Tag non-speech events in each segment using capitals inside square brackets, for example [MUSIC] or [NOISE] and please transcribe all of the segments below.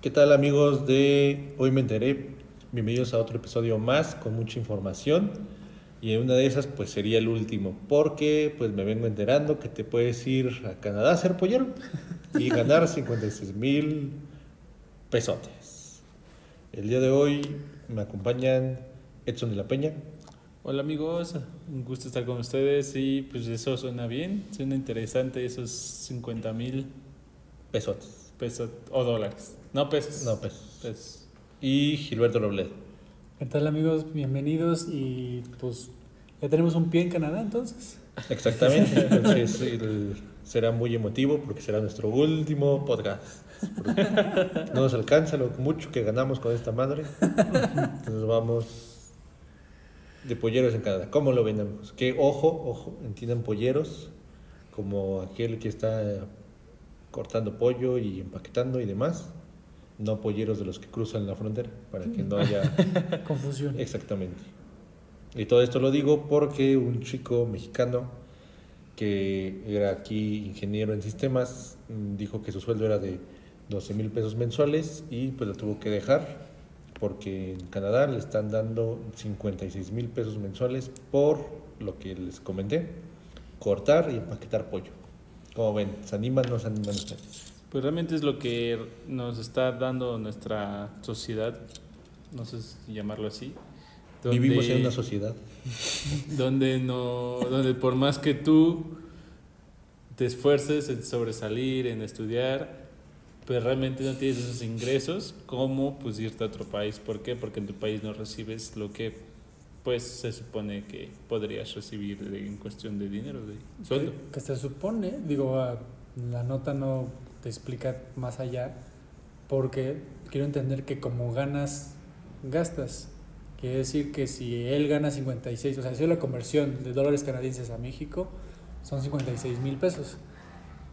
¿Qué tal amigos de Hoy Me Enteré? Bienvenidos a otro episodio más con mucha información y en una de esas pues sería el último porque pues me vengo enterando que te puedes ir a Canadá a ser pollero y ganar [LAUGHS] 56 mil pesotes. El día de hoy me acompañan Edson de la Peña. Hola amigos, un gusto estar con ustedes y pues eso suena bien, suena interesante esos 50 mil Pesotes. pesos o dólares, no pesos. No, pesos. Pesos. Y Gilberto Robledo. ¿Qué tal amigos? Bienvenidos y pues ya tenemos un pie en Canadá entonces. Exactamente. [LAUGHS] Entonces el- será muy emotivo porque será nuestro último podcast. No nos alcanza lo mucho que ganamos con esta madre. Entonces vamos de polleros en Canadá. ¿Cómo lo ven amigos? Que ojo, ojo, entiendan polleros como aquel que está cortando pollo y empaquetando y demás. No polleros de los que cruzan la frontera, para que no haya [LAUGHS] Confusión. Exactamente. Y todo esto lo digo porque un chico mexicano que era aquí ingeniero en sistemas mm, dijo que su sueldo era de 12 mil pesos mensuales y pues lo tuvo que dejar porque en Canadá le están dando 56 mil pesos mensuales por lo que les comenté, cortar y empaquetar pollo. Como ven, ¿se animan o no se animan ustedes? Pues realmente es lo que nos está dando nuestra sociedad, no sé si llamarlo así. donde- Vivimos en una sociedad. [LAUGHS] donde no donde por más que tú te esfuerces en sobresalir en estudiar pues realmente no tienes esos ingresos como pues irte a otro país ¿por qué? porque en tu país no recibes lo que pues se supone que podrías recibir de- en cuestión de dinero de sueldo Que se supone, digo, ah, la nota no te explica más allá porque quiero entender que como ganas, gastas. Quiere decir que si él gana 56, o sea, si es la conversión de dólares canadienses a México, son 56 mil pesos.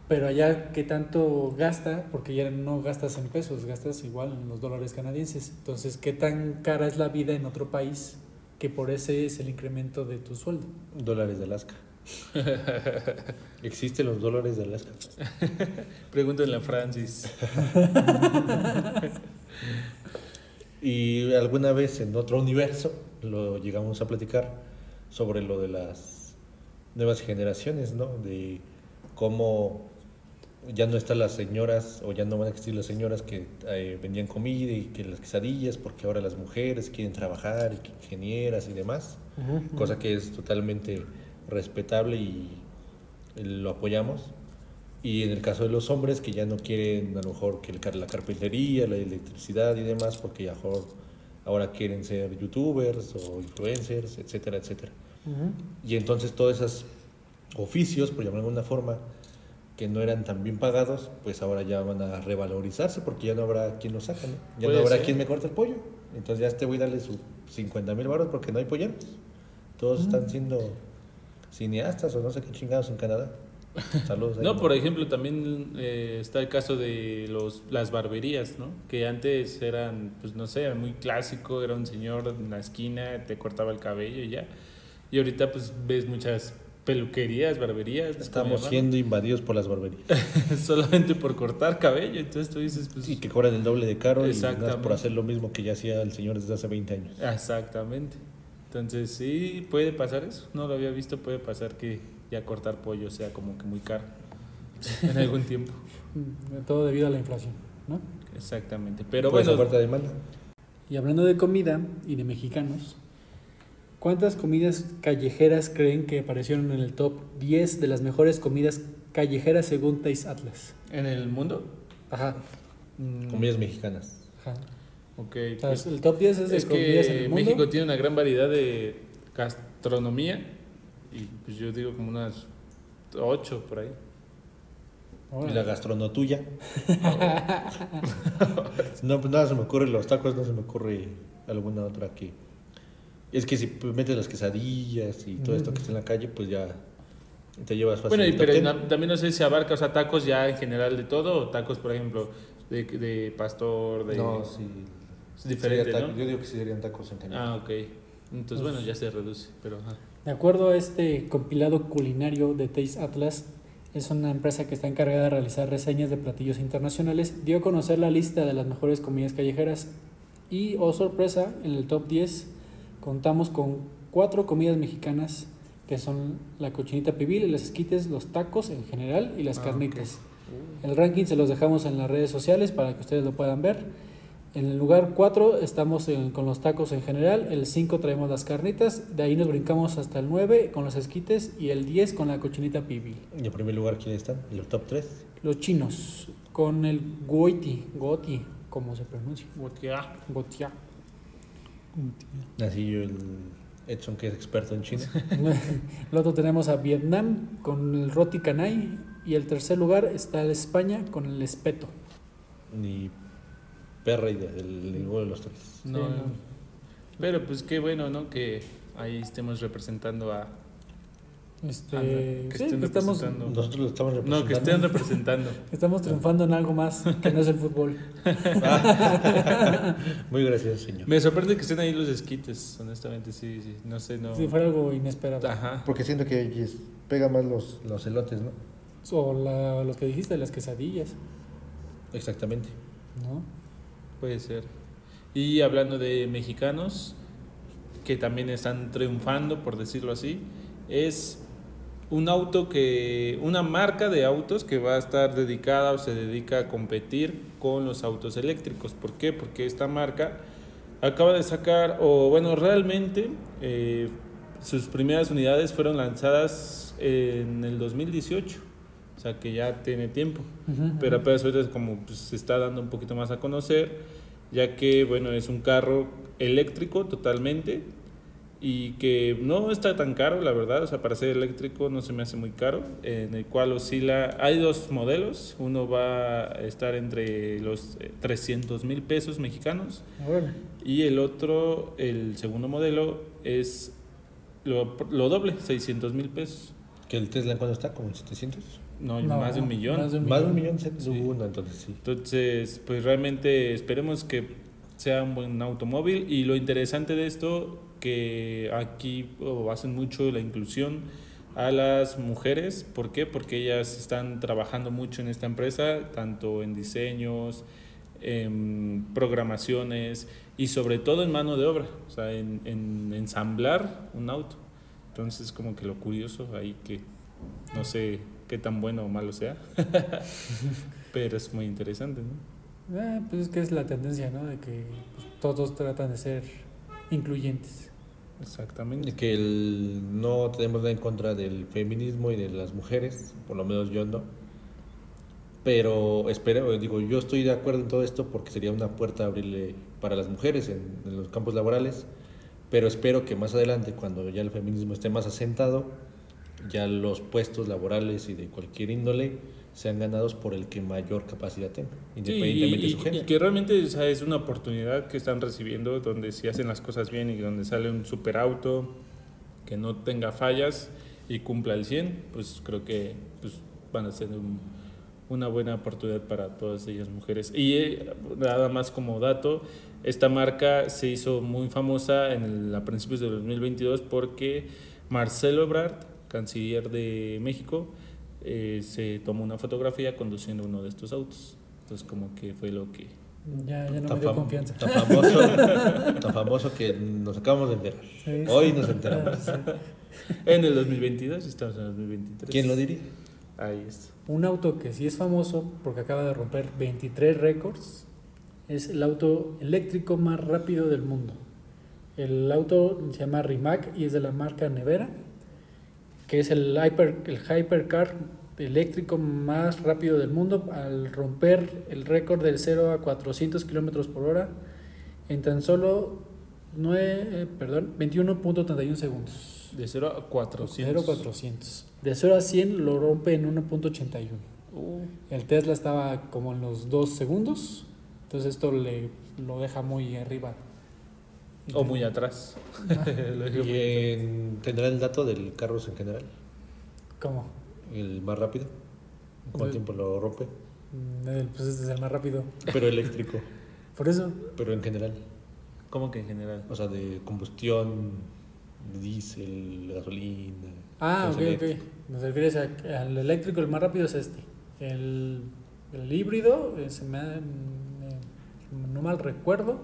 Pero allá, ¿qué tanto gasta? Porque ya no gastas en pesos, gastas igual en los dólares canadienses. Entonces, ¿qué tan cara es la vida en otro país que por ese es el incremento de tu sueldo? Dólares de Alaska. ¿Existen los dólares de Alaska? [LAUGHS] pregúntenle a Francis [LAUGHS] Y alguna vez en otro universo lo llegamos a platicar sobre lo de las nuevas generaciones, ¿no? De cómo ya no están las señoras o ya no van a existir las señoras que eh, vendían comida y que las quesadillas porque ahora las mujeres quieren trabajar y que ingenieras y demás, cosa que es totalmente respetable y lo apoyamos. Y en el caso de los hombres que ya no quieren a lo mejor que el la carpintería, la electricidad y demás, porque ya mejor ahora quieren ser youtubers o influencers, etcétera, etcétera. Y entonces todos esos oficios, por llamarlo de alguna forma, que no eran tan bien pagados, pues ahora ya van a revalorizarse porque ya no habrá quien los saque, ¿no? Ya no habrá ser. quien me corte el pollo. Entonces ya este voy a darle sus 50 mil baros porque no hay polleros. Todos están siendo cineastas o no sé qué chingados en Canadá. [LAUGHS] Saludos. No, por ejemplo, también eh, está el caso de los, las barberías, ¿no? Que antes eran, pues no sé, era muy clásico, era un señor en la esquina, te cortaba el cabello y ya. Y ahorita pues ves muchas peluquerías, barberías. Estamos siendo invadidos por las barberías. [LAUGHS] solamente por cortar cabello. Entonces tú dices, pues... Y que cobran el doble de caro y por hacer lo mismo que ya hacía el señor desde hace 20 años. Exactamente. Entonces sí, puede pasar eso. No lo había visto, puede pasar que ya cortar pollo sea como que muy caro en [LAUGHS] algún tiempo. Mm, Todo debido a la inflación, ¿no? Exactamente. Pero Pues bueno, oferta demanda. Y hablando de comida y de mexicanos, ¿cuántas comidas callejeras creen que aparecieron en el top 10 de las mejores comidas callejeras según Taste Atlas? en el mundo... Ajá. mm, Comidas mexicanas. ajá. Ok, O sea, pues, el top 10 es de es comidas en que el mundo. México tiene una gran variedad de gastronomía y pues yo digo como unas ocho por ahí. Y la gastronomía tuya. [LAUGHS] no, pues nada se me ocurre los tacos, no se me ocurre alguna otra que. Es que si pues, metes las quesadillas y todo esto que está en la calle, pues ya te llevas fácil. Bueno, y, pero na- también no sé si abarca, o sea, tacos ya en general de todo o tacos, por ejemplo, de, de pastor, de... No, sí. Es diferente, Sería ¿no? taco- Yo digo que sí serían tacos en general. Ah, ok. Entonces, bueno, ya se reduce, pero... ajá. De acuerdo a este compilado culinario de Taste Atlas, es una empresa que está encargada de realizar reseñas de platillos internacionales, dio a conocer la lista de las mejores comidas callejeras y, oh sorpresa, en el top 10 contamos con cuatro comidas mexicanas que son la cochinita pibil, los esquites, los tacos en general y las Ah, carnitas. El ranking se los dejamos en las redes sociales para que ustedes lo puedan ver. En el lugar 4 estamos en- con los tacos en general, el 5 traemos las carnitas, de ahí nos brincamos hasta el 9 con los esquites y el 10 con la cochinita pibil. Y en primer lugar, ¿quiénes están? ¿El top 3? Los chinos con el goiti, goti, como se pronuncia, Botea. gotia. Así yo, el Edson, que es experto en China. Luego [LAUGHS] tenemos a Vietnam con el roti canai y el tercer lugar está el España con el espeto. Ni perra idea del ninguno de los tres. No, Sí, no. Pero pues qué bueno, ¿no? Que ahí estemos representando a... Este, Anda, que sí, estén que estamos, representando. Nosotros lo estamos No, representando. que estén representando. [LAUGHS] estamos triunfando en algo más que no es el fútbol. [LAUGHS] Muy gracioso, señor. Me sorprende que estén ahí los esquites, honestamente, sí, sí. No sé, no. Si fuera algo inesperado. Ajá. Porque siento que pega más los, los elotes, ¿no? O la- los que dijiste, las quesadillas, Exactamente. ¿no? Puede ser. Y hablando de mexicanos que también están triunfando, por decirlo así, es un auto que, una marca de autos que va a estar dedicada o se dedica a competir con los autos eléctricos. ¿Por qué? Porque esta marca acaba de sacar, o bueno, realmente eh, sus primeras unidades fueron lanzadas en el 2018, o sea que ya tiene tiempo Ujú, pero ujú. apenas ahorita es como pues, se está dando un poquito más a conocer, ya que bueno, es un carro eléctrico totalmente y que no está tan caro, la verdad, o sea, para ser eléctrico no se me hace muy caro, en el cual oscila, hay dos modelos, uno va a estar entre los eh, 300 mil pesos mexicanos Órale. y el otro, el segundo modelo, es lo, lo doble, 600 mil pesos. ¿Que el Tesla en cuándo está? ¿Como en 700? No, No, más de un millón. más de un Más de un millón. millón, Sí. entonces sí. Entonces, pues realmente esperemos que sea un buen automóvil y lo interesante de esto que aquí oh, hacen mucho la inclusión a las mujeres, ¿por qué? Porque ellas están trabajando mucho en esta empresa, tanto en diseños, en programaciones y sobre todo en mano de obra, o sea, en, en ensamblar un auto. Entonces, como que lo curioso ahí que no sé qué tan bueno o malo sea, [LAUGHS] pero es muy interesante, ¿no? Ah, pues es que es la tendencia, ¿no? De que pues, todos tratan de ser incluyentes. Exactamente. Que el- no tenemos nada en contra del feminismo y de las mujeres, por lo menos yo no. Pero espero, digo, yo estoy de acuerdo en todo esto porque sería una puerta a abrirle para las mujeres en, en los campos laborales. Pero espero que más adelante, cuando ya el feminismo esté más asentado, ya los puestos laborales y de cualquier índole sean ganados por el que mayor capacidad tenga, Sí, independientemente y, de su género. y que realmente o sea, es una oportunidad que están recibiendo donde si hacen las cosas bien y donde sale un superauto que no tenga fallas y cumpla el 100, pues creo que pues, van a ser un- una buena oportunidad para todas ellas mujeres. Y eh, nada más como dato, esta marca se hizo muy famosa en el- a principios de 2022 porque Marcelo Ebrard, canciller de México, eh, se tomó una fotografía conduciendo uno de estos autos. Entonces como que fue lo que... Ya, ya no Tan me dio confianza. Tan famoso, [LAUGHS] tan famoso que nos acabamos de enterar. Sí. Hoy nos enteramos. Sí. En el 2022, estamos en el 2023. ¿Quién lo diría? Ahí está. Un auto que sí es famoso porque acaba de romper 23 récords es el auto eléctrico más rápido del mundo. El auto se llama Rimac y es de la marca Nevera, que es el, hyper, el hypercar eléctrico más rápido del mundo al romper el récord del 0 a 400 kilómetros por hora en tan solo 9, eh, perdón, 21.31 segundos. De 0 a 400. 0 a 400. De 0 a 100 lo rompe en 1.81. Uh, El Tesla estaba como en los 2 segundos. Entonces esto le lo deja muy arriba. O muy atrás. [LAUGHS] ¿Y en- tendrá el dato del carros en general? ¿Cómo? ¿El más rápido? ¿En ¿Cuánto tiempo lo rompe? Mm, el- Pues este es el más rápido. Pero eléctrico, [LAUGHS] Por eso. pero en general. ¿Cómo que en general? O sea, de combustión, diésel, gasolina. Ah, ok, ok. eléctricas. nos refieres a- al eléctrico, el más rápido es este. El, el híbrido, eh, se me ha- mm, no mal recuerdo,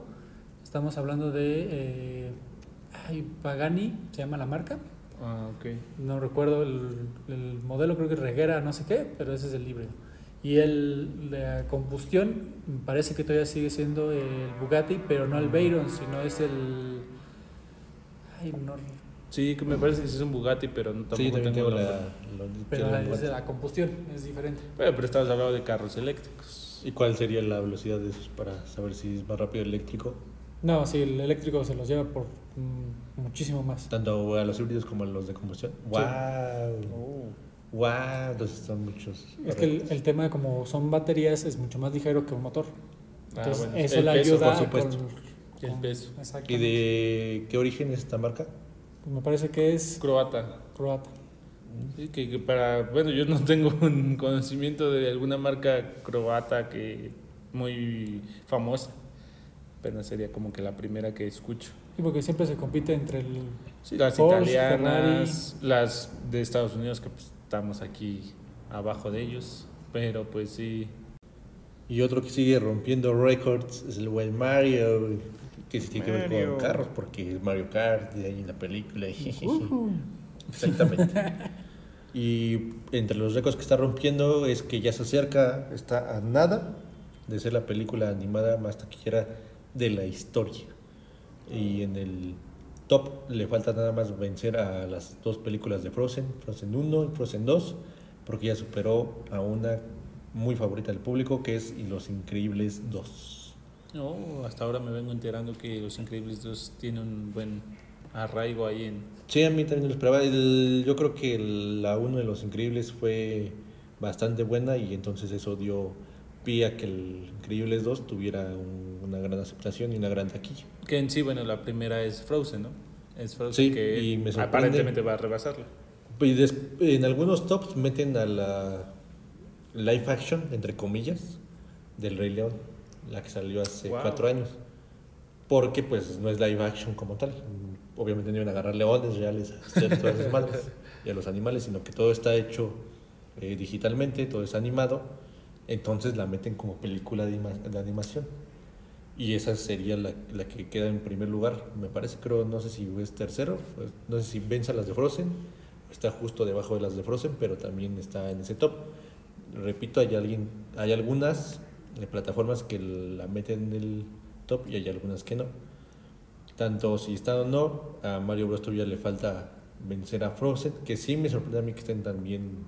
estamos hablando de eh, ay, Pagani, se llama la marca. Ah, ok. No recuerdo el, el modelo, creo que es Reguera, no sé qué, pero ese es el híbrido. Y el, la combustión me parece que todavía sigue siendo el Bugatti, pero no el Veyron, sino es el... Ay, no, Sí, que me parece que sí es un Bugatti, pero no, tampoco Sí, tengo la, pero es de la combustión, es diferente. Pero, pero estabas hablando de carros eléctricos. ¿Y cuál sería la velocidad de esos para saber si es más rápido el eléctrico? No, sí, el eléctrico se los lleva por mm, muchísimo más. Tanto a los híbridos como a los de combustión. ¡Wow! ¡Wow! Entonces son muchos. Es que el, el tema, como son baterías, es mucho más ligero que un motor. Ah, Entonces, bueno, eso el le peso, ayuda por supuesto. con- El peso. Exacto. ¿Y de qué origen es esta marca? Me parece que es Croata. croata. Sí, que, que para, bueno, yo no tengo [LAUGHS] un conocimiento de alguna marca croata que muy famosa. Apenas sería como que la primera que escucho. Sí, porque siempre se compite entre el... Sí, las Porsche, italianas, las de Estados Unidos que pues, estamos aquí abajo de ellos, pero pues sí. Y otro que sigue rompiendo récords es el buen Mario, que sí tiene que ver Mario. con carros, porque es Mario Kart, de ahí en la película. Exactamente. [LAUGHS] Y entre los récords que está rompiendo es que ya se acerca, está a nada de ser la película animada más taquillera de la historia. Y en el top le falta nada más vencer a las dos películas de Frozen, Frozen 1 y Frozen 2, porque ya superó a una muy favorita del público que es Los Increíbles 2. No, hasta ahora me vengo enterando que Los Increíbles 2 tiene un buen arraigo ahí en... Sí, a mí también lo esperaba. El- yo creo que el- la 1 de Los Increíbles fue bastante buena y entonces eso dio pie a que el Increíbles 2 tuviera un- una gran aceptación y una gran taquilla. Que en sí, bueno, la primera es Frozen, ¿no? Es Frozen Sí, que y me aparentemente va a rebasarla. Y des- en algunos tops meten a la live action, entre comillas, del Rey León, la que salió hace Wow. cuatro años. Porque pues no es live action como tal. Obviamente no iban a agarrar leones reales a hacer todas esas [LAUGHS] madres y a los animales, sino que todo está hecho eh, digitalmente, todo es animado. Entonces la meten como película de, de animación. Y esa sería la, la que queda en primer lugar, me parece, creo, no sé si es tercero, pues, no sé si vence a las de Frozen, está justo debajo de las de Frozen, pero también está en ese top. Repito, hay alguien, hay algunas plataformas que la meten en el top y hay algunas que no. Tanto si está o no, a Mario Bros todavía le falta vencer a Frozen, que sí me sorprende a mí que estén tan bien,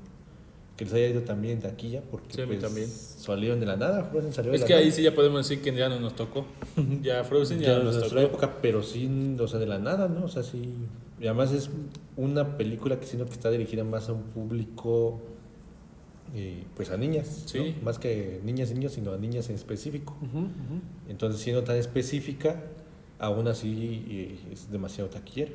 que les haya ido en taquilla, porque Sí, pues, también. salieron de la nada, Frozen salió de Es la que nada. ahí sí ya podemos decir que ya no nos tocó. [LAUGHS] ya Frozen ya, Ya no nos nuestra tocó. época, pero sí, o sea, de la nada, ¿no? O sea, sí. Y además es una película que siento que está dirigida más a un público, eh, pues a niñas, Sí. ¿no? Más que niñas y niños, sino a niñas en específico. Entonces, siendo tan específica, aún así eh, es demasiado taquillera.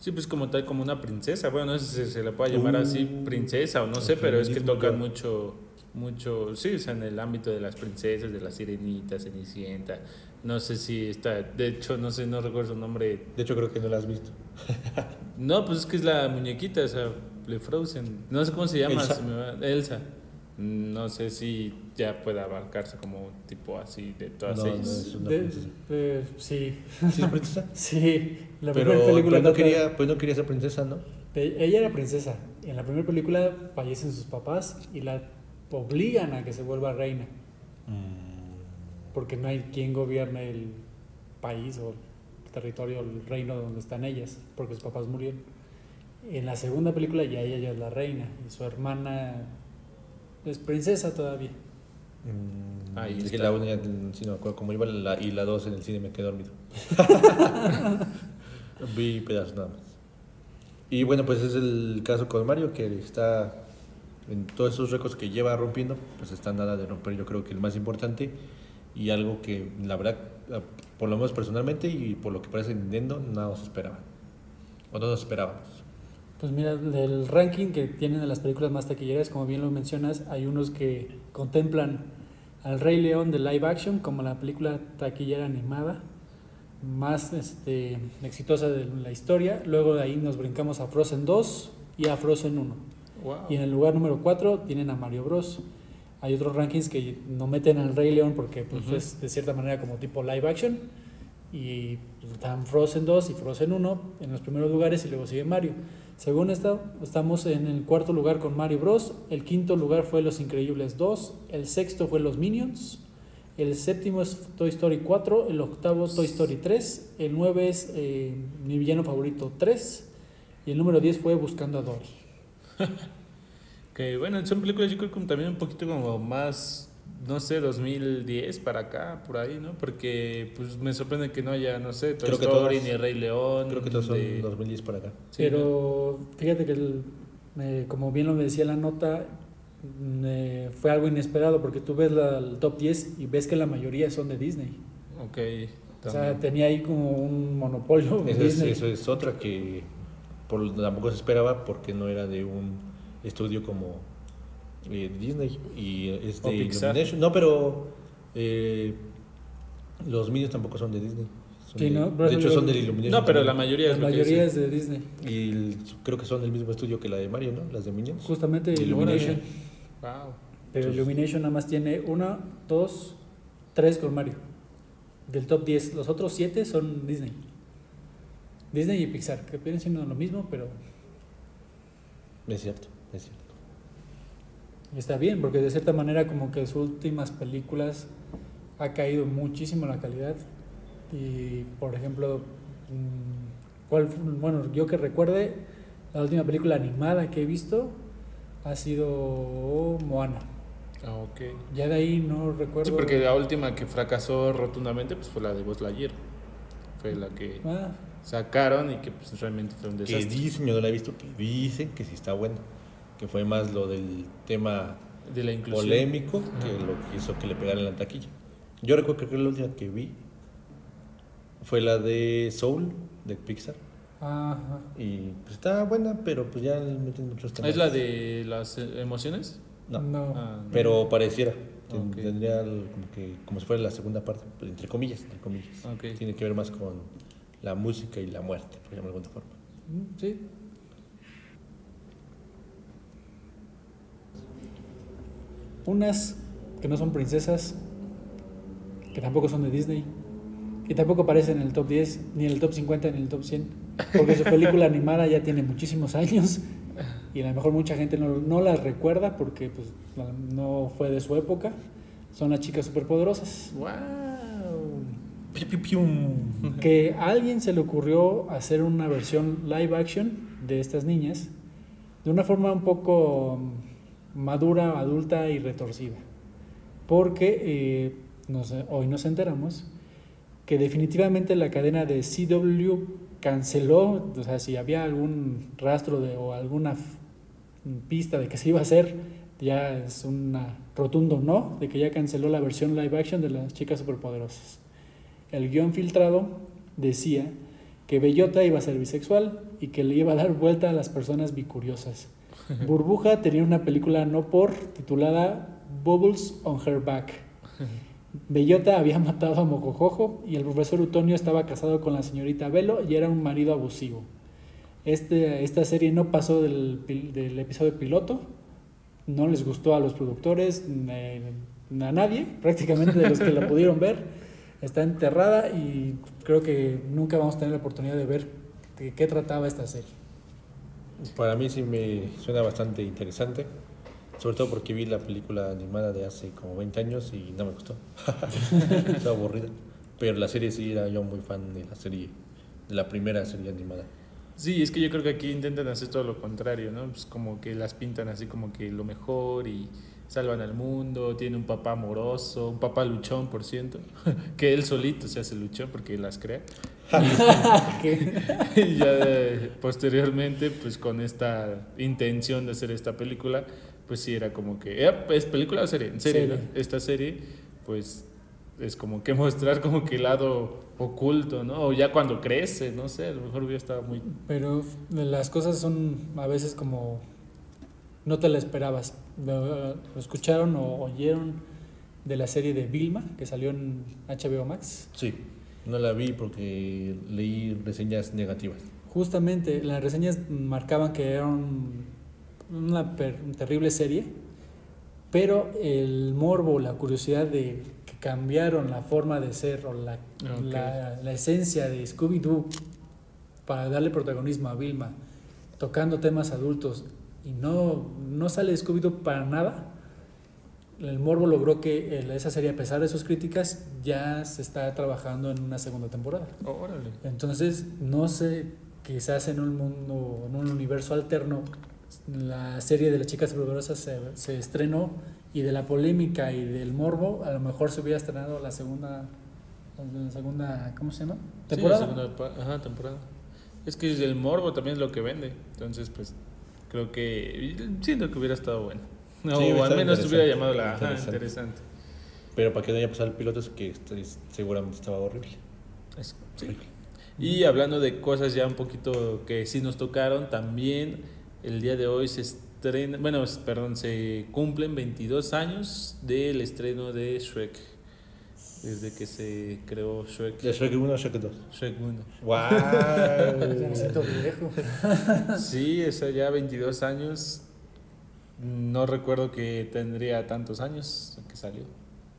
Sí, pues como tal, como una princesa. Bueno, no sé si se le puede llamar así Uh, princesa o no sé, pero es que tocan mucho, mucho, sí, o sea, en el ámbito de las princesas, de la sirenita, cenicienta. No sé si está, de hecho, no sé, no recuerdo su nombre. De hecho, creo que no la has visto. [LAUGHS] No, pues es que es la muñequita, o sea, de Frozen. No sé cómo se llama, Elsa. se me va- Elsa. No sé si ya puede abarcarse como un tipo así de todas No, no ellas. es una De- princesa. eh, sí, ¿Sí es princesa? [LAUGHS] sí. La pero primera película pues no, quería, pues no quería ser princesa, ¿no? ella era princesa. En la primera película fallecen sus papás y la obligan a que se vuelva reina. Porque no hay quien gobierne el país o el territorio, el reino donde están ellas, porque sus papás murieron. En la segunda película ya ella ya es la reina y su hermana es princesa todavía. Mm, Ahí es que la una, ya, sí, no me acuerdo cómo iba la, y la dos en el cine me quedé dormido. [LAUGHS] Vi pedazos nada más. Y bueno, pues es el caso con Mario, que está en todos esos récords que lleva rompiendo, pues está nada de romper, yo creo que el más importante y algo que la verdad, por lo menos personalmente y por lo que parece Nintendo, no nos esperaban. O no nos esperábamos. Pues mira, del ranking que tienen de las películas más taquilleras, como bien lo mencionas, hay unos que contemplan al Rey León de live action como la película taquillera animada más este, exitosa de la historia. Luego de ahí nos brincamos a Frozen 2 y a Frozen 1. Wow. Y en el lugar número 4 tienen a Mario Bros. Hay otros rankings que no meten al Rey León porque pues, Ujú. es de cierta manera como tipo live action. Y pues, están Frozen 2 y Frozen 1 en los primeros lugares y luego sigue Mario. Según esto, estamos en el cuarto lugar con Mario Bros. El quinto lugar fue Los Increíbles 2. El sexto fue Los Minions. El séptimo es Toy Story 4. El octavo Toy Story 3. El 9 es eh, Mi villano favorito 3. Y el número 10 fue Buscando a Dory. [LAUGHS] Que bueno, son películas yo creo que también un poquito como más, no sé, 2010 para acá, por ahí, ¿no? Porque pues me sorprende que no haya, no sé, Toy Creo que Story todas- ni Rey León. Creo que todos son de- 2010 para acá. sí, ¿no? Pero fíjate que, el- eh, como bien lo me decía la nota, eh, fue algo inesperado porque tú ves la- el top 10 y ves que la mayoría son de Disney. Ok. O sea, tenía ahí como un monopolio Eso es, eso es otra que por, tampoco se esperaba porque no era de un estudio como eh, Disney y es O de Pixar. Illumination. No, pero eh, los Minions tampoco son de Disney. Son Sí, de, ¿no? De hecho, son del Illumination. No, pero la mayoría es mayoría de Disney. Y el- creo que son del mismo estudio que la de Mario, ¿no? Las de Minions. Justamente Illumination. Illumination. Wow. Pero Entonces- Illumination nada más tiene una, dos, tres con Mario. Del top 10. Los otros 7 son Disney. Disney y Pixar, que vienen siendo lo mismo, pero Es cierto, es cierto. Está bien, porque de cierta manera como que sus últimas películas ha caído muchísimo la calidad. Y por ejemplo, mm, ¿cuál fue? bueno, yo que recuerde, la última película animada que he visto ha sido Moana. Ah, ok. Ya de ahí no recuerdo. Sí, porque la última que fracasó rotundamente pues fue la de Buzz Lightyear. Fue la que Ah, sacaron y que pues realmente fue un Que desastre. dicen, yo no la he visto, que dicen que sí está bueno. Que fue más lo del tema De la inclusión. polémico que Ajá. lo que hizo que le pegaran en la taquilla. Yo recuerdo que la última que vi fue la de Soul, de Pixar. ajá. Y pues está buena, pero pues ya le meten muchos temas. ¿Es la de las eh, emociones? No, No. Ah, no. pero pareciera. Tendría como, que, como si fuera la segunda parte, entre comillas, entre comillas. Ok. Tiene que ver más con la música y la muerte, por llamarlo de alguna forma. Sí. Unas que no son princesas, que tampoco son de Disney, y tampoco aparecen en el top 10, ni en el top 50, ni en el top 100, porque su película [LAUGHS] animada ya tiene muchísimos años y a lo mejor mucha gente no, no las recuerda porque pues, no fue de su época. Son las chicas superpoderosas. ¡Wow! [LAUGHS] Que a alguien se le ocurrió hacer una versión live action de estas niñas de una forma un poco madura, adulta y retorcida. Porque eh, hoy nos enteramos que definitivamente la cadena de CW canceló, o sea, si había algún rastro de, o alguna pista de que se iba a hacer, ya es un rotundo no, de que ya canceló la versión live action de las chicas superpoderosas. El guion filtrado decía que Bellota iba a ser bisexual y que le iba a dar vuelta a las personas bicuriosas. Burbuja tenía una película no por titulada Bubbles on Her Back. Bellota había matado a Mocojojo y el profesor Utonio estaba casado con la señorita Velo y era un marido abusivo. Este, esta serie no pasó del, del episodio piloto, no les gustó a los productores, eh, a nadie, prácticamente de los que la pudieron ver. Está enterrada y creo que nunca vamos a tener la oportunidad de ver de qué trataba esta serie. Para mí sí me suena bastante interesante, sobre todo porque vi la película animada de hace como 20 años y no me gustó. [LAUGHS] Estaba aburrida. Pero la serie sí era yo muy fan de la serie, de la primera serie animada. Sí, es que yo creo que aquí intentan hacer todo lo contrario, ¿no? Pues como que las pintan así como que lo mejor y salvan al mundo, tiene un papá amoroso, un papá luchón, por ciento, [LAUGHS] que él solito se hace luchón porque las crea. [LAUGHS] y ya posteriormente, pues con esta intención de hacer esta película, pues sí era como que, eh, ¿es película o serie? En serie, Serie. ¿no? Esta serie, pues es como que [LAUGHS] mostrar como que el lado oculto, ¿no? O ya cuando crece, no sé, a lo mejor hubiera estado muy... Pero las cosas son a veces como no te la esperabas. Lo escucharon o oyeron de la serie de Vilma que salió en HBO Max. Sí, no la vi porque leí reseñas negativas. Justamente las reseñas marcaban que era un una terrible serie, pero el morbo, la curiosidad de que cambiaron la forma de ser o la, la, la esencia de Scooby-Doo para darle protagonismo a Vilma, tocando temas adultos y no, no sale Scooby-Doo para nada, el morbo logró que el- esa serie, a pesar de sus críticas, ya se está trabajando en una segunda temporada. Órale. Entonces, no sé, quizás en un mundo, en un universo alterno, la serie de las chicas superpoderosas se, se estrenó y de la polémica y del morbo, a lo mejor se hubiera estrenado la segunda, la segunda, ¿cómo se llama? Sí, Temporada. segunda pa- ajá, temporada. Es que el morbo también es lo que vende. Entonces, pues, creo que. Siento que hubiera estado bueno. No, Sí, o al menos hubiera llamado interesante, la. Ajá, interesante. interesante. Pero para que no haya pasado el piloto es que este- seguramente estaba horrible. Es- sí. Y hablando de cosas ya un poquito que sí nos tocaron, también el día de hoy se estrena, bueno, perdón, se cumplen 22 años del estreno de Shrek. Desde que se creó Shrek. ¿De Shrek 1 o Shrek 2? Shrek 1. [LAUGHS] Ya me ¡Wow! siento viejo. [LAUGHS] Sí, eso ya 22 años. No recuerdo que tendría tantos años que salió.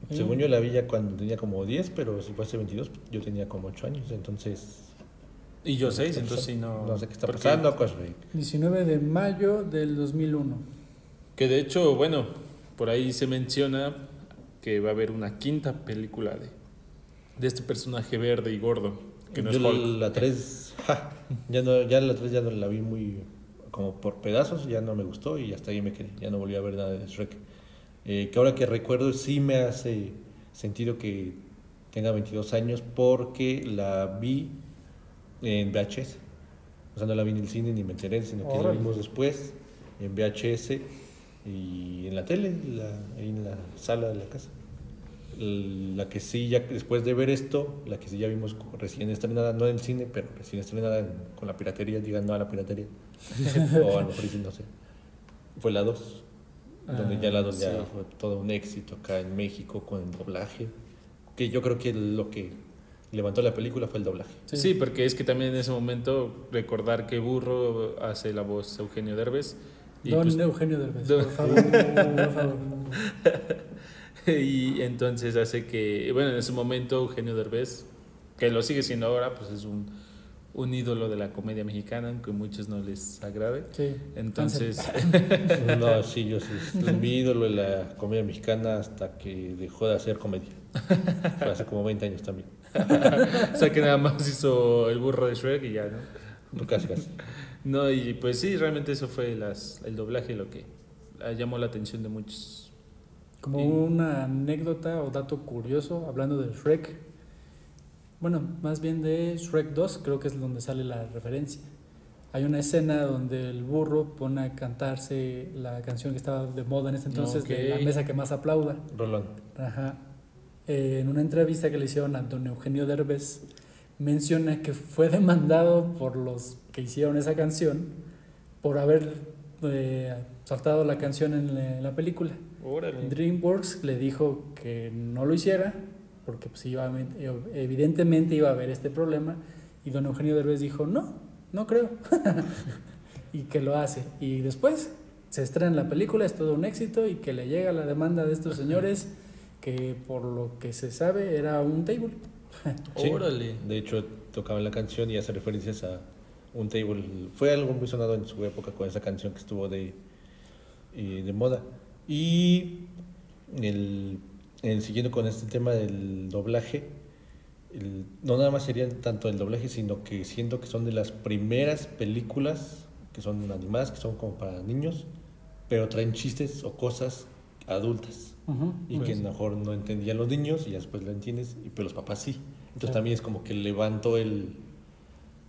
Según yo la vi ya cuando tenía como 10, pero si fue hace 22, yo tenía como 8 años, entonces... Y yo no sé qué 6, está entonces sí no. No sé qué está pasando con Shrek. 19 de mayo del 2001. Que de hecho, bueno, por ahí se menciona que va a haber una quinta película de, de este personaje verde y gordo, que no es Yo Hulk. la 3, ja, ya, no, ya la 3 ya no la vi muy como por pedazos, ya no me gustó y hasta ahí me quedé, ya no volví a ver nada de Shrek. Eh, que ahora que recuerdo sí me hace sentido que tenga 22 años porque la vi en VHS. O sea, no la vi en el cine ni me enteré, sino que la vimos después en VHS y en la tele, la- en la sala de la casa. La que sí, ya después de ver esto, la que sí ya vimos recién estrenada, no en el cine, pero recién estrenada en- con la piratería, digan no a la piratería, [LAUGHS] o a lo mejor sí, no sé, fue la 2, donde ya la 2 ya sí. fue todo un éxito acá en México con el doblaje, que yo creo que lo que levantó la película fue el doblaje. Sí. porque es que también en ese momento recordar que Burro hace la voz Eugenio Derbez. Y, Don pues, Eugenio Derbez, Don- por favor, por favor. [LAUGHS] [LAUGHS] y entonces hace que, bueno, en ese momento Eugenio Derbez, que lo sigue siendo ahora, pues es un, un ídolo de la comedia mexicana, aunque a muchos no les agrade. Sí. Entonces, [LAUGHS] No, sí, yo sí, mi ídolo en la comedia mexicana hasta que dejó de hacer comedia. Fue hace como 20 años también, [LAUGHS] o sea que nada más hizo el burro de Shrek y ya, ¿no? casi casi. No, y pues sí, realmente eso fue las, el doblaje lo que llamó la atención de muchos. Como Y- una anécdota o dato curioso, hablando de Shrek. Bueno, más bien de Shrek 2, creo que es donde sale la referencia. Hay una escena donde el burro pone a cantarse la canción que estaba de moda en ese entonces, de La mesa que más aplauda. Rolón. Ajá. Eh, en una entrevista que le hicieron a don Eugenio Derbez, menciona que fue demandado por los que hicieron esa canción por haber eh, saltado la canción en la, en la película. Órale. DreamWorks le dijo que no lo hiciera porque pues, iba a- evidentemente iba a haber este problema y don Eugenio Derbez dijo no, no creo [LAUGHS] y que lo hace y después se estrena la película, es todo un éxito y que le llega la demanda de estos señores que por lo que se sabe era un table. [LAUGHS] Sí. Órale. De hecho, tocaban la canción y hace referencias a un table. Fue algo muy sonado en su época con esa canción que estuvo de, eh, de moda. Y el, el- siguiendo con este tema del doblaje, el- no nada más serían tanto el doblaje, sino que siento que son de las primeras películas que son animadas, que son como para niños, pero traen chistes o cosas adultas y Pues que a lo mejor no entendían los niños y ya después lo entiendes, y pero los papás sí. Entonces Claro. también es como que levantó el,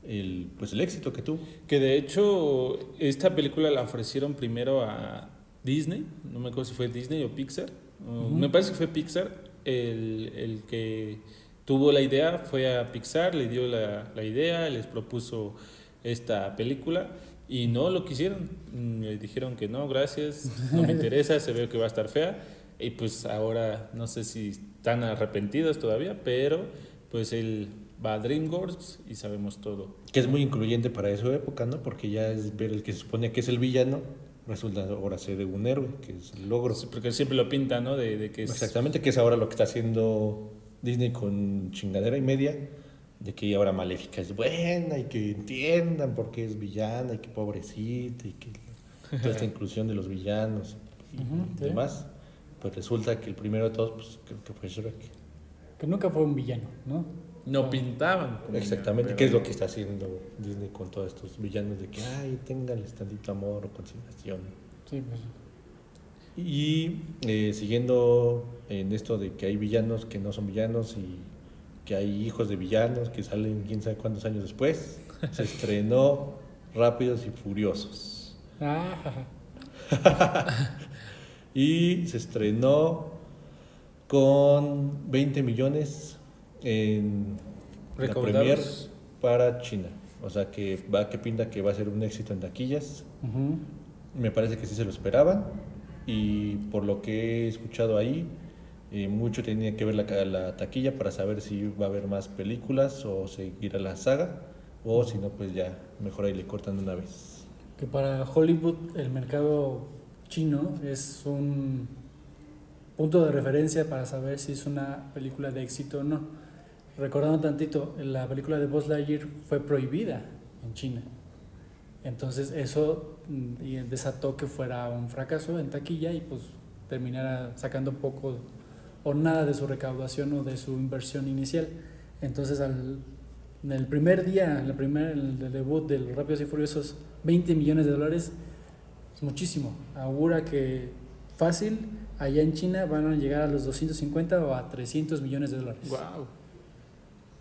el, pues el éxito que tuvo. Que de hecho, esta película la ofrecieron primero a Disney, no me acuerdo si fue Disney o Pixar. Uh. Me parece que fue Pixar el, el que tuvo la idea, fue a Pixar, le dio la, la idea, les propuso esta película y no lo quisieron. Mm, Le dijeron que no, gracias, no me [LAUGHS] interesa, se ve que va a estar fea. Y pues ahora no sé si están arrepentidos todavía, pero pues él va a DreamWorks y sabemos todo. Que es muy incluyente para esa época, ¿no? Porque ya es ver el que se supone que es el villano resulta ahora ser un héroe, que es el logro. Sí, porque siempre lo pinta, ¿no? De, de que es... Exactamente, que es ahora lo que está haciendo Disney con chingadera y media, de que ahora Maléfica es buena y que entiendan por qué es villana y que pobrecita y que [LAUGHS] toda esta inclusión de los villanos y Ujú, sí. demás. Pues resulta que el primero de todos, pues creo que fue Shrek. Que nunca fue un villano, ¿no? No pintaban. Exactamente, ¿qué es lo que está haciendo Disney con todos estos villanos? De que, ay, ténganles tantito amor o consideración. Sí, pues. Y eh, siguiendo en esto de que hay villanos que no son villanos y que hay hijos de villanos que salen quién sabe cuántos años después, [LAUGHS] se estrenó Rápidos y Furiosos. Ah, [LAUGHS] Y se estrenó con 20 millones en la premier para China. O sea que va que pinta que va a ser un éxito en taquillas. Me parece que sí se lo esperaban y por lo que he escuchado ahí, eh, mucho tenía que ver la, la taquilla para saber si va a haber más películas o seguir a la saga o si no, pues ya mejor ahí le cortan una vez. que para Hollywood el mercado chino es un punto de referencia para saber si es una película de éxito o no. Recordando tantito, la película de Buzz Lightyear fue prohibida en China. Entonces eso mm, desató que fuera un fracaso en taquilla y pues terminara sacando poco o nada de su recaudación o de su inversión inicial. Entonces al, en el primer día, el primer el debut de los Rápidos y Furiosos, 20 millones de dólares es muchísimo. Augura que fácil allá en China van a llegar a los 250 o a 300 millones de dólares. Wow.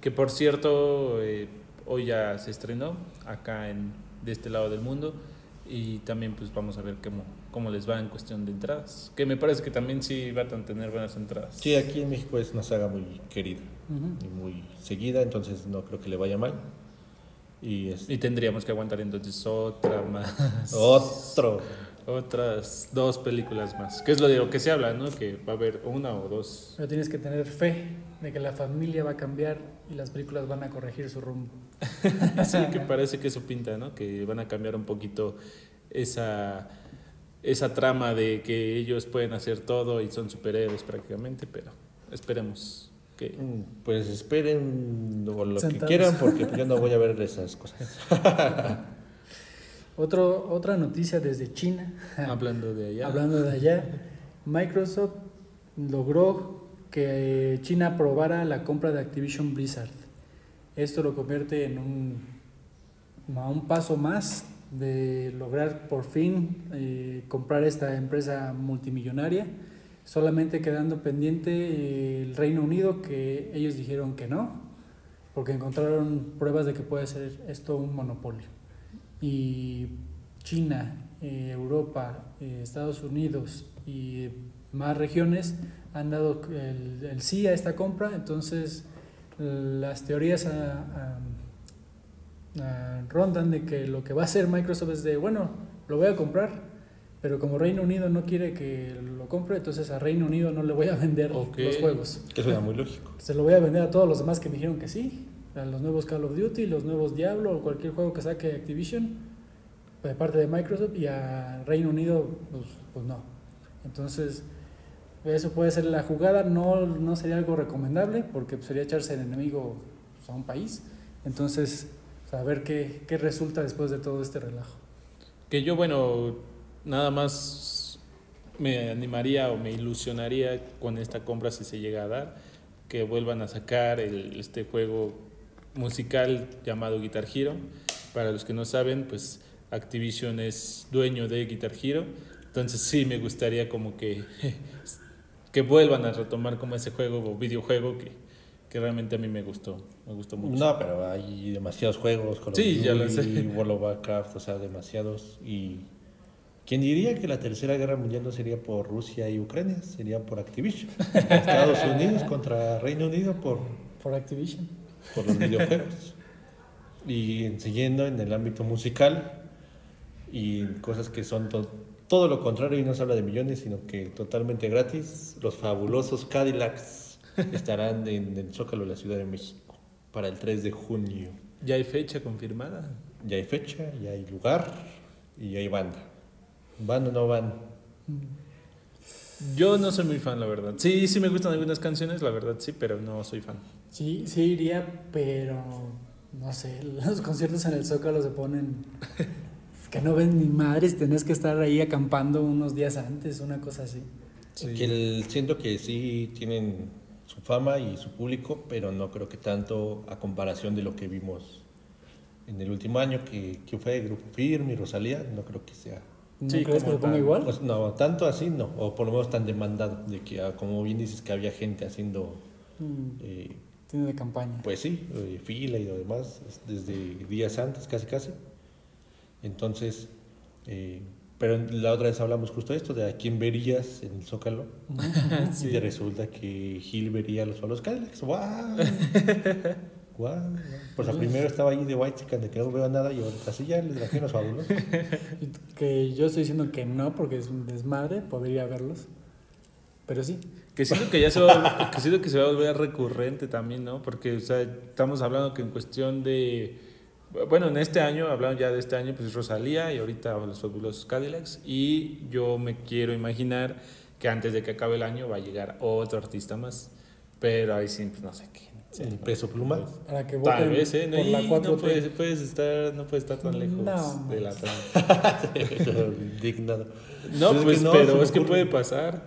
Que por cierto, eh, hoy ya se estrenó acá en, de este lado del mundo y también pues vamos a ver cómo, cómo les va en cuestión de entradas. Que me parece que también sí van a tener buenas entradas. Sí, aquí en México es una saga muy querida Ujú. y muy seguida, entonces no creo que le vaya mal. Y es Y tendríamos que aguantar entonces otra más. otro. Otras dos películas más. Que es lo de lo que se habla, ¿no? Que va a haber una o dos. Pero tienes que tener fe de que la familia va a cambiar y las películas van a corregir su rumbo. [LAUGHS] Sí, que parece que eso pinta, ¿no? Que van a cambiar un poquito esa, esa trama de que ellos pueden hacer todo y son superhéroes prácticamente, pero esperemos que... Mm, Pues esperen o lo que quieran porque yo no voy a ver esas cosas. [LAUGHS] Otro, otra noticia desde China, [LAUGHS] Hablando de allá. hablando de allá, Microsoft logró que China aprobara la compra de Activision Blizzard. Esto lo convierte en un, a un paso más de lograr por fin eh, comprar esta empresa multimillonaria, solamente quedando pendiente eh, el Reino Unido que ellos dijeron que no, porque encontraron pruebas de que puede ser esto un monopolio. Y China, eh, Europa, eh, Estados Unidos y más regiones han dado el, el sí a esta compra, entonces las teorías ah, ah, ah, rondan de que lo que va a hacer Microsoft es de, bueno, lo voy a comprar, pero como Reino Unido no quiere que lo compre, entonces a Reino Unido no le voy a vender los juegos. Que suena muy lógico. Se lo voy a vender a todos los demás que me dijeron que sí, a los nuevos Call of Duty, los nuevos Diablo o cualquier juego que saque Activision de parte de Microsoft y a Reino Unido, pues, pues no. Entonces, eso puede ser la jugada, no, no sería algo recomendable porque sería echarse el enemigo pues, a un país. Entonces, a ver qué, qué resulta después de todo este relajo. Que yo, bueno, nada más me animaría o me ilusionaría con esta compra si se llega a dar, que vuelvan a sacar el- este juego musical llamado Guitar Hero. Para los que no saben, pues Activision es dueño de Guitar Hero, entonces sí me gustaría como que, [LAUGHS] que vuelvan a retomar como ese juego o videojuego que, que realmente a mí me gustó, me gustó mucho. No, pero hay demasiados juegos. Call of Sí, ya lo Duty, sé. World of Warcraft, o sea, demasiados. Y ¿quién diría que la tercera guerra mundial no sería por Rusia y Ucrania? Sería por Activision. [LAUGHS] Estados Unidos contra Reino Unido por, Por Activision. Por los videojuegos. Y en- siguiendo en el ámbito musical y cosas que son to- todo lo contrario y no se habla de millones, sino que totalmente gratis, los fabulosos Cadillacs [LAUGHS] estarán en el Zócalo de la Ciudad de México para el 3 de junio. ¿Ya hay fecha confirmada? Ya hay fecha, ya hay lugar y ya hay banda. ¿Van o no van? Yo no soy muy fan, la verdad. Sí, sí me gustan algunas canciones, la verdad sí, pero no soy fan. Sí, sí iría, pero no sé, [LAUGHS] los conciertos en el Zócalo se ponen que no ven ni madres, tenés que estar ahí acampando unos días antes, una cosa así. Sí. Que el- siento que sí tienen su fama y su público, pero no creo que tanto a comparación de lo que vimos en el último año, que, que fue Grupo Firme y Rosalía, no creo que sea. ¿No Sí, crees que se ponga igual? Pues no, tanto así no, o por lo menos tan demandado, de que ah, como bien dices que había gente haciendo, Mm, eh, tiene de campaña. pues sí, eh, fila y lo demás, desde días antes casi casi. Entonces, eh, pero la otra vez hablamos justo de esto, de a quién verías en el Zócalo. [LAUGHS] Sí. Y resulta que Gil vería a los Solos Cadillacs. ¡Guau! [LAUGHS] Pues al primero estaba ahí de White de que no veo nada y ahorita sí ya les trajeron los fabulosos. [LAUGHS] Que yo estoy diciendo que no, porque es un desmadre, podría verlos. Pero sí. Que siento que ya se va, a- que siento que se va a volver recurrente también, ¿no? Porque, o sea, estamos hablando que en cuestión de, bueno, en este año, hablando ya de este año, pues Rosalía y ahorita los fabulosos Cadillacs. Y yo me quiero imaginar que antes de que acabe el año va a llegar otro artista más. Pero ahí sí, pues no sé qué. El peso pluma. Para que voten Tal vez, ¿eh? No, por la y 4T. no puedes, puedes estar, no puedes estar tan lejos No, de la trampa. [LAUGHS] Indignado. No, Pues es pues, no, pero es que puede pasar.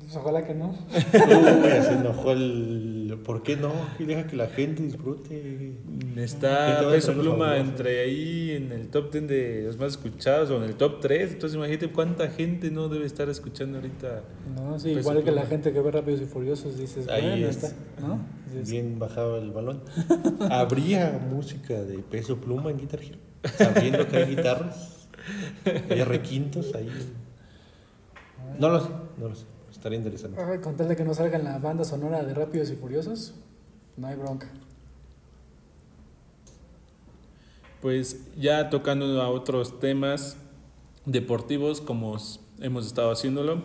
Pues ojalá que no. [LAUGHS] Uy, se enojó el. ¿Por qué no? Y deja que la gente disfrute. ¿Qué Está Peso Pluma entre ahí en el top 10 de los más escuchados o en el top 3. Entonces imagínate cuánta gente no debe estar escuchando ahorita. No, sí, Peso igual que la gente que ve Rápidos y Furiosos, dices, Ahí bueno, es. está, ¿no? Dices, Bien bajado el balón. [LAUGHS] ¿Habría música de peso pluma en Guitar Hero? Sabiendo que hay guitarras. Hay requintos ahí. No lo sé, no lo sé. Estaría interesante. Ay, con tal de que no salga en la banda sonora de Rápidos y Furiosos, no hay bronca. Pues ya tocando a otros temas deportivos como hemos estado haciéndolo,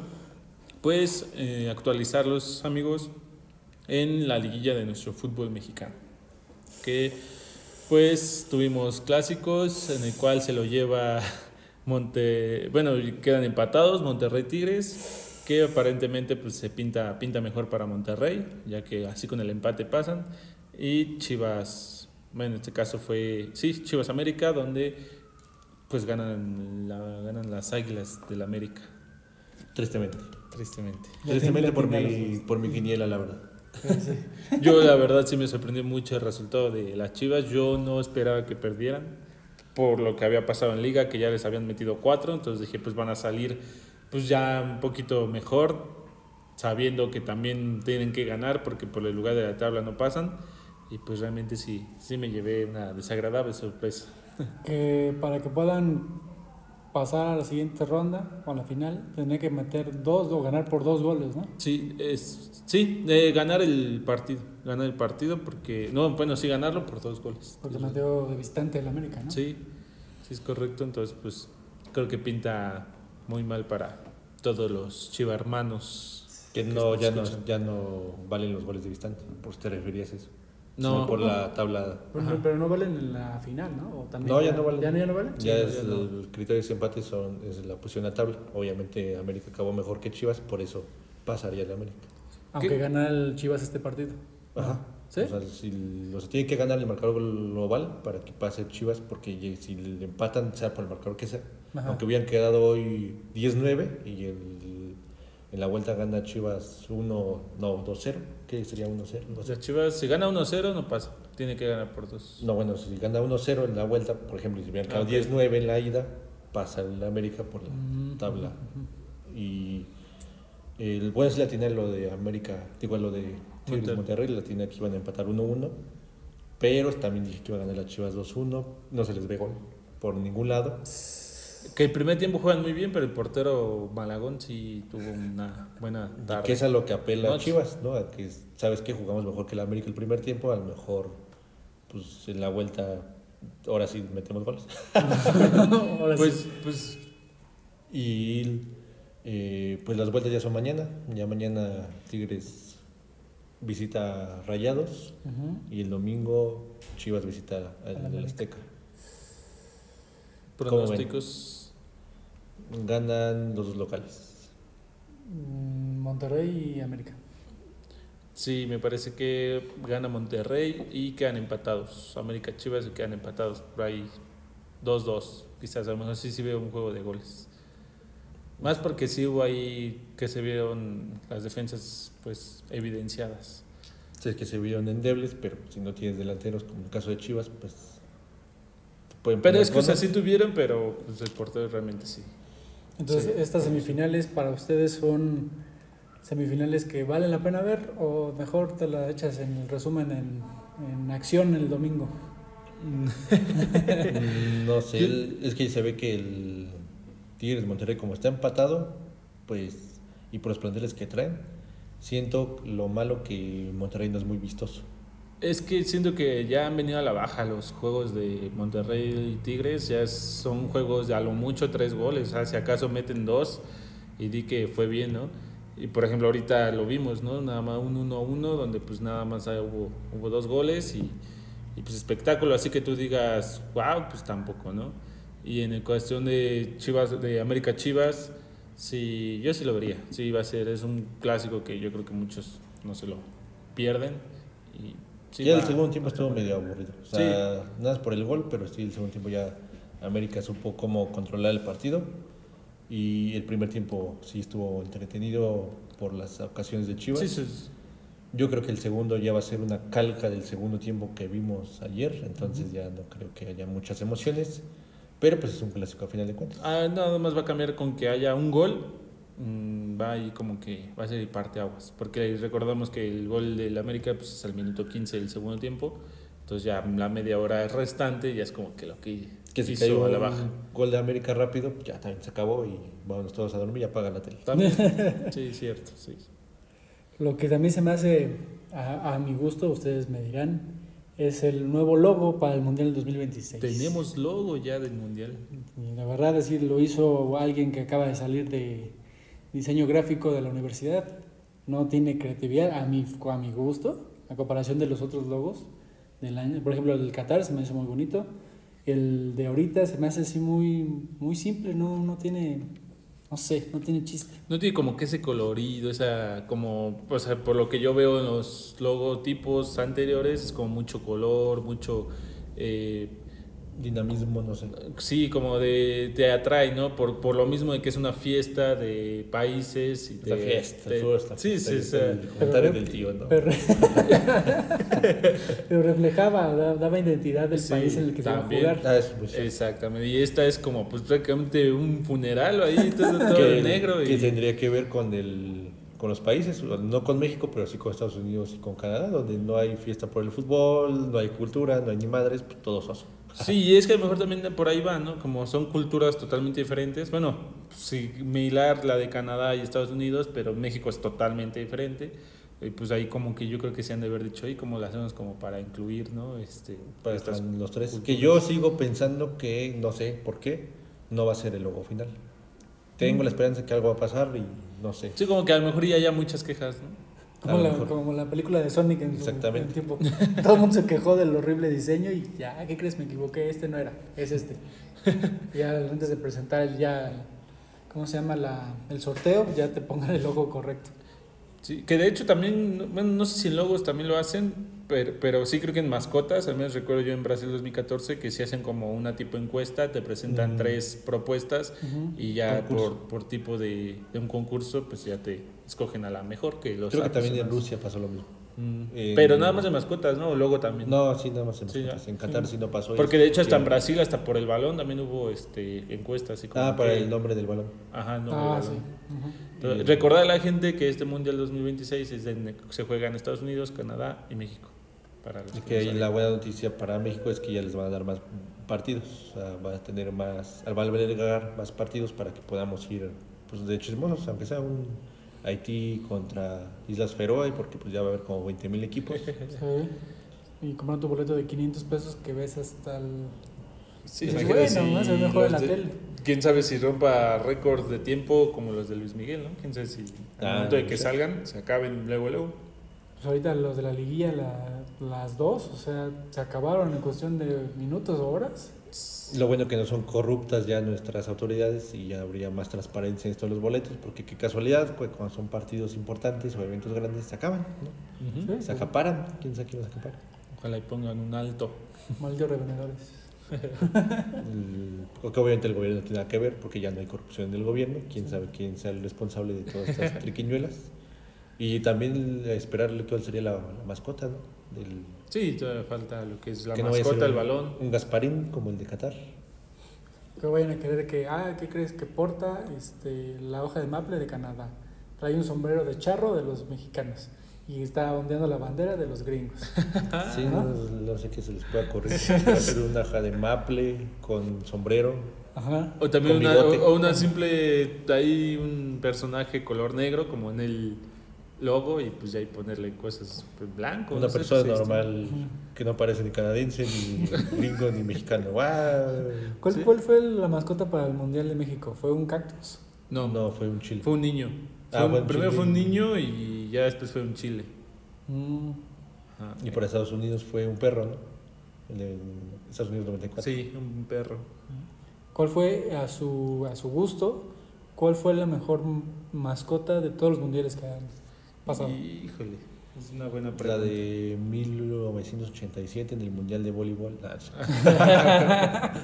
pues eh, actualizarlos amigos en la liguilla de nuestro fútbol mexicano. Que pues tuvimos clásicos en el cual se lo lleva [LAUGHS] Monte, bueno, quedan empatados Monterrey Tigres, que aparentemente pues se pinta pinta mejor para Monterrey, ya que así con el empate pasan y Chivas, bueno, en este caso fue sí, Chivas América donde pues ganan la, ganan las Águilas del América, Tristemente. tristemente. Tristemente por mi, por mi quiniela, la verdad. Sí. [LAUGHS] Yo la verdad sí me sorprendió mucho el resultado de las Chivas. Yo no esperaba que perdieran por lo que había pasado en liga, que ya les habían metido cuatro. Entonces dije, pues van a salir pues ya un poquito mejor, sabiendo que también tienen que ganar porque por el lugar de la tabla no pasan. Y pues realmente sí, sí me llevé una desagradable sorpresa. Que [LAUGHS] para que puedan pasar a la siguiente ronda o a la final, tendría que meter dos o ganar por dos goles, ¿no? Sí, es, sí eh, ganar el partido. Ganar el partido porque, no, bueno, sí ganarlo por dos goles. Porque metió de visitante el América, ¿no? Sí, sí es correcto. Entonces, pues creo que pinta muy mal para todos los chivarmanos. Que no, ya no, ya no valen los goles de distante. Por si te referías a eso. No. Sino por la tabla. Pero, no valen en la final, ¿no? O también No, ya no valen. ¿Ya, no- ya no valen? Ya Sí, es ya no. el criterio de desempate son, es la posición a tabla. Obviamente América acabó mejor que Chivas, por eso pasaría el América. Aunque ¿Qué? gana el Chivas este partido. Ajá. ¿Sí? O sea, si, o sea, tiene que ganar el marcador global para que pase Chivas, porque si le empatan, sea por el marcador que sea, Ajá. aunque hubieran quedado hoy 10-9 y el- en la vuelta gana Chivas 1, no, 2-0, ¿qué sería 1-0? O sea, Chivas, si gana 1-0, no pasa. Tiene que ganar por dos. No, bueno, si gana 1-0 en la vuelta, por ejemplo, si hubieran quedado Ah, ok. 10-9 en la ida, pasa el América por la Mm, tabla. ujú. Y el bueno es la tiene lo de América, digo lo de Tigres Monterrey. Monterrey, la tiene que iban a empatar 1-1, pero también dije que iba a ganar las Chivas 2-1, no se les ve gol por ningún lado. Que el primer tiempo juegan muy bien, pero el portero Malagón sí tuvo una buena tarde. Que es a lo que apela No, Chivas, ¿no? A que sabes que jugamos mejor que el América el primer tiempo, a lo mejor pues en la vuelta ahora sí metemos goles. [LAUGHS] Ahora sí. Pues, pues Y eh, pues las vueltas ya son mañana. Ya mañana Tigres visita a Rayados y el domingo Chivas visita al al Azteca. Pronósticos. Ganan los dos locales. Mm, Monterrey y América. Sí, me parece que gana Monterrey y quedan empatados. América Chivas y quedan empatados. Por ahí 2-2. Quizás a lo mejor sí, sí veo un juego de goles. Más porque sí hubo ahí que se vieron las defensas pues evidenciadas. Sí, es que se vieron endebles, pero si no tienes delanteros, como en el caso de Chivas, pues. Pueden Pero es que o sea, sí tuvieron, pero pues, el portero realmente sí. Entonces, Sí. estas semifinales para ustedes son semifinales que valen la pena ver o mejor te la echas en el resumen en, en acción el domingo. [LAUGHS] No sé, el- es que se ve que el Tigres Monterrey, como está empatado, pues, y por los planteles que traen, siento lo malo que Monterrey no es muy vistoso. Es que siento que ya han venido a la baja los juegos de Monterrey y Tigres. Ya son juegos de a lo mucho tres goles. O sea, si acaso meten dos y di que fue bien, ¿no? Y por ejemplo, ahorita lo vimos, ¿no? Nada más un 1-1, donde pues nada más hubo, hubo dos goles y, y, pues espectáculo. Así que tú digas, wow, pues tampoco, ¿no? Y en cuestión de Chivas, de América Chivas, sí, yo sí lo vería. Sí, va a ser, es un clásico que yo creo que muchos no se lo pierden. Y sí ya el va- segundo tiempo estuvo medio aburrido. O sea, nada más por el gol, pero sí, el segundo tiempo ya América supo cómo controlar el partido. Y el primer tiempo sí estuvo entretenido por las ocasiones de Chivas. Sí, sí, sí. Yo creo que el segundo ya va a ser una calca del segundo tiempo que vimos ayer, entonces ya no creo que haya muchas emociones, pero pues es un clásico a final de cuentas. Ah, nada más va a cambiar con que haya un gol. Mm, va ahí como que va a ser el parteaguas. Porque recordamos que el gol del América pues, es al minuto 15 del segundo tiempo. Entonces ya la media hora restante ya es como que lo que, Que si hizo cayó a la un baja. gol de América rápido, pues ya también se acabó y vámonos todos a dormir y apaga la tele. También. [LAUGHS] Sí, cierto, sí. Lo que también se me hace a, a mi gusto, ustedes me dirán, es el nuevo logo para el Mundial 2026. Tenemos logo ya del Mundial. Y la verdad, decir, lo hizo alguien que acaba de salir de diseño gráfico de la universidad. No tiene creatividad a mi, a mi gusto, a comparación de los otros logos del año. Por ejemplo, el del Qatar se me hizo muy bonito. El de ahorita se me hace así muy, muy simple, no, no tiene, no sé, no tiene chiste. No tiene como que ese colorido, esa como, o por lo que yo veo en los logotipos anteriores, es como mucho color, mucho... eh, Dinamismo, no sé. Sí, como de te atrae, ¿no? Por, por lo mismo de que es una fiesta de países y La de, fiesta, de- sí, sí, el comentario Pero- del tío, ¿no? Pero, [LAUGHS] pero reflejaba, da- daba identidad del Sí, país en el que se iba a jugar. Ah. Exactamente. Y esta es como pues prácticamente un funeral ahí, todo, todo [LAUGHS] que, de negro. que tendría que ver con el con los países, no con México, pero sí con Estados Unidos y con Canadá, donde no hay fiesta por el fútbol, no hay cultura, no hay ni madres, pues todo soso. Sí, y es que a lo mejor también por ahí va, ¿no? Como son culturas totalmente diferentes. Bueno, similar la de Canadá y Estados Unidos, pero México es totalmente diferente. Y pues ahí como que yo creo que se han de haber dicho, ¿y cómo lo hacemos como para incluir, ¿no? Este, Para estas los tres. culturas. Que yo sigo pensando que, no sé por qué, no va a ser el logo final. Tengo la esperanza que algo va a pasar y no sé. Sí, como que a lo mejor ya haya muchas quejas, ¿no? Como la, mejor. como la película de Sonic en su Exactamente. en tiempo. [LAUGHS] Todo el mundo se quejó del horrible diseño y ya, ¿qué crees? Me equivoqué, este no era, es este. [LAUGHS] ya antes de presentar el ya, ¿cómo se llama? La, el sorteo, ya te pongan el logo correcto. Sí, que de hecho también, bueno, no sé si en logos también lo hacen, pero, pero sí creo que en mascotas, al menos recuerdo yo en Brasil 2014, que se hacen como una tipo encuesta, te presentan Mm. tres propuestas y ya por, por tipo de, de un concurso, pues ya te escogen a la mejor que los Creo que también en. Rusia pasó lo mismo. Mm, Pero nada más de mascotas, ¿no? Luego también. No, sí, nada más en, Sí, ya. en Qatar sí no pasó. Porque de hecho hasta en Sí. Brasil, hasta por el balón, también hubo este encuestas. Así como Ah, para que- el nombre del balón. Ajá, no, ah, sí. balón. Eh, Recordar a la gente que este Mundial 2026 es de- se juega en Estados Unidos, Canadá y México. Para los que ahí la buena noticia para México es que ya les van a dar más partidos. O sea, va a tener más, va a más partidos para que podamos ir, pues de chismosos, aunque sea un Haití contra Islas Feroe, porque pues ya va a haber como 20 mil equipos. [LAUGHS] Sí. Y comprar tu boleto de 500 pesos que ves hasta el... Sí, imagínate bueno, si ¿no? Se ve mejor en los la de- tele. Quién sabe si rompa récord de tiempo como los de Luis Miguel, ¿no? Quién sabe si al Ah, momento de que salgan se acaben luego, luego. Pues ahorita los de la liguilla, la- las dos, o sea, se acabaron en cuestión de minutos o horas. Lo bueno que no son corruptas ya nuestras autoridades y ya habría más transparencia en esto de los boletos, porque qué casualidad, pues cuando son partidos importantes o eventos grandes se acaban, ¿no? Ujú. Se acaparan, quién sabe quién los acapara. Ojalá y pongan un alto. Malditos revendedores. El- Porque obviamente el gobierno no tiene nada que ver, porque ya no hay corrupción en el gobierno, quién sabe quién sea el responsable de todas estas [LAUGHS] triquiñuelas. Y también esperarle cuál sería la, la mascota, ¿no? Del, Sí, todavía falta lo que es la que no mascota, el un- balón. Un Gasparín como el de Qatar. Que vayan a querer que, ah, ¿qué crees? Que porta este, la hoja de maple de Canadá. Trae un sombrero de charro de los mexicanos. Y está ondeando la bandera de los gringos. [LAUGHS] Sí, Ajá. no, no sé qué se les pueda [LAUGHS] a ser una hoja de maple con sombrero. Ajá. O también una, o, o una simple, ahí un personaje color negro como en el logo y pues ya ahí ponerle cosas pues, blanco. Una no persona pues, normal que no parece ni canadiense, ni [LAUGHS] gringo, ni mexicano. ¡Guau! ¿Cuál, Sí. ¿Cuál fue la mascota para el Mundial de México? ¿Fue un cactus? No, No, fue un chile. fue un niño. Ah, un- primero chile. fue un niño y ya después fue un chile. Mm, Ajá. Y para Estados Unidos fue un perro, ¿no? El de Estados Unidos 94. Sí, un perro. ¿Cuál fue a su, a su gusto? ¿Cuál fue la mejor mascota de todos los mundiales que han pasado? Híjole, es una buena La pregunta. de 1987 en el Mundial de Voleibol. Ah. [LAUGHS]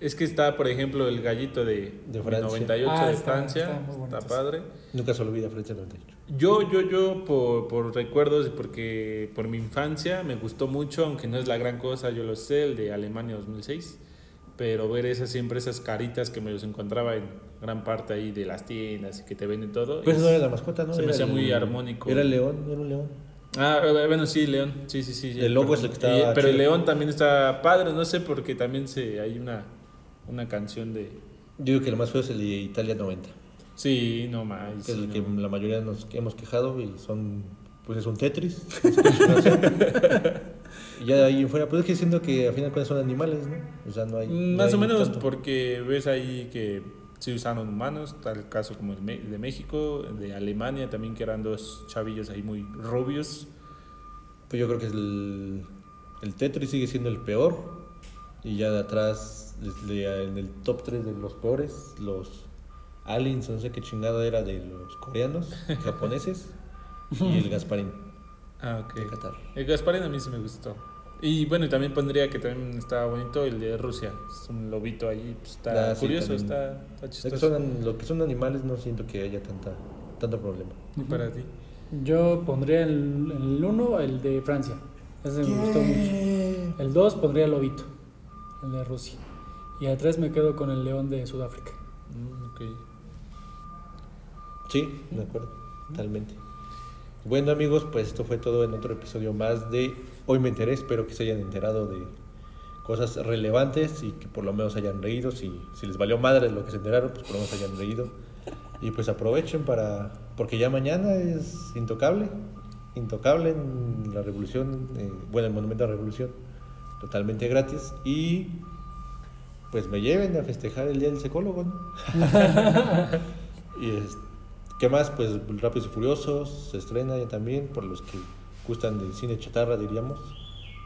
Es que está, por ejemplo, el gallito de, De Francia. 98 Ah, de está- Francia. está muy Está, bonitos. padre. Nunca se olvida Francia 98. Yo, yo, yo, por, por recuerdos y porque por mi infancia me gustó mucho, aunque no es la gran cosa, yo lo sé, el de Alemania 2006. Pero ver esas siempre esas caritas que me los encontraba en gran parte ahí de las tiendas y que te venden todo. Pues es- no era la mascota, ¿no? se me Era hacía el- muy armónico. Era el león, era un león. Ah, eh, bueno, sí, León. Sí, sí, sí. El logo es el que está Y- Pero el. León también está padre, no sé, porque también se, hay una, una canción de... Yo digo que lo más feo es el de Italia 90. Sí, no más. que es sí, el que no. la mayoría nos hemos quejado y son, pues es un Tetris. [LAUGHS] ya de ahí en fuera, pues es que siento que al final cuentas son animales, ¿no? O sea, no hay. no Más o hay menos tanto. porque ves ahí que sí usaron humanos, tal caso como el de México, de Alemania también que eran dos chavillos ahí muy rubios. Pues yo creo que el, el Tetris sigue siendo el peor. Y ya de atrás, desde en el top 3 de los peores, los aliens, no sé qué chingada era de los coreanos, [LAUGHS] japoneses, y el Gasparín Ah, ok. de Qatar. El Gasparín a mí sí me gustó. Y bueno, y también pondría que también estaba bonito el de Rusia. Es un lobito ahí, pues, está Ah, sí, curioso, está, está Ya que chistoso. son- lo que son animales no siento que haya tanta, tanto problema. Y para ti. Yo pondría el, el uno, el de Francia. Ese me gustó mucho. El 2 pondría el lobito, el de Rusia. Y al 3 me quedo con el león de Sudáfrica. Mm, ok. Sí, de acuerdo, totalmente. Bueno amigos, pues esto fue todo en otro episodio más de Hoy me enteré, espero que se hayan enterado de cosas relevantes y que por lo menos hayan reído, si, si les valió madre lo que se enteraron, pues por lo menos hayan reído. Y pues aprovechen para, porque ya mañana es intocable, intocable en la revolución, eh, bueno, el monumento a la revolución, totalmente gratis y pues me lleven a festejar el día del psicólogo, ¿no? [LAUGHS] y es- ¿qué más? Pues Rápidos y Furiosos se estrena ya también, por los que gustan del cine chatarra, diríamos,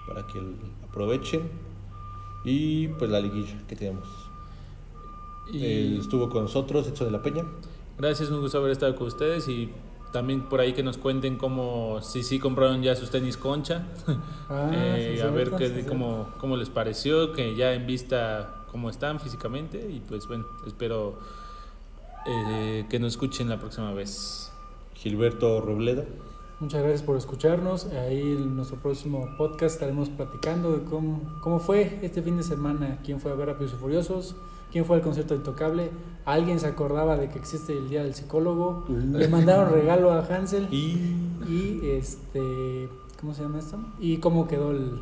para que aprovechen. Y pues la liguilla que tenemos. Y Eh, estuvo con nosotros Edson de la Peña. gracias, un gusto haber estado con ustedes y también por ahí que nos cuenten cómo, si sí compraron ya sus tenis concha, [LAUGHS] Ah, Eh, sí, a ver qué, cómo, cómo les pareció, que ya en vista cómo están físicamente y pues bueno, espero eh, que nos escuchen la próxima vez. Gilberto Robledo. Muchas gracias por escucharnos. Ahí en nuestro próximo podcast estaremos platicando de cómo, cómo fue este fin de semana, quién fue a ver a Rápidos y Furiosos, quién fue al concierto de Intocable, alguien se acordaba de que existe el Día del Psicólogo, le mandaron regalo a Hansel Y y este, ¿cómo se llama esto? Y cómo quedó el-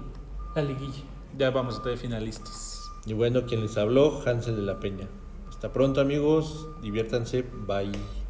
la liguilla. Ya vamos a tener finalistas. Y bueno, quien les habló, Hansel de la Peña. Hasta pronto amigos, diviértanse, bye.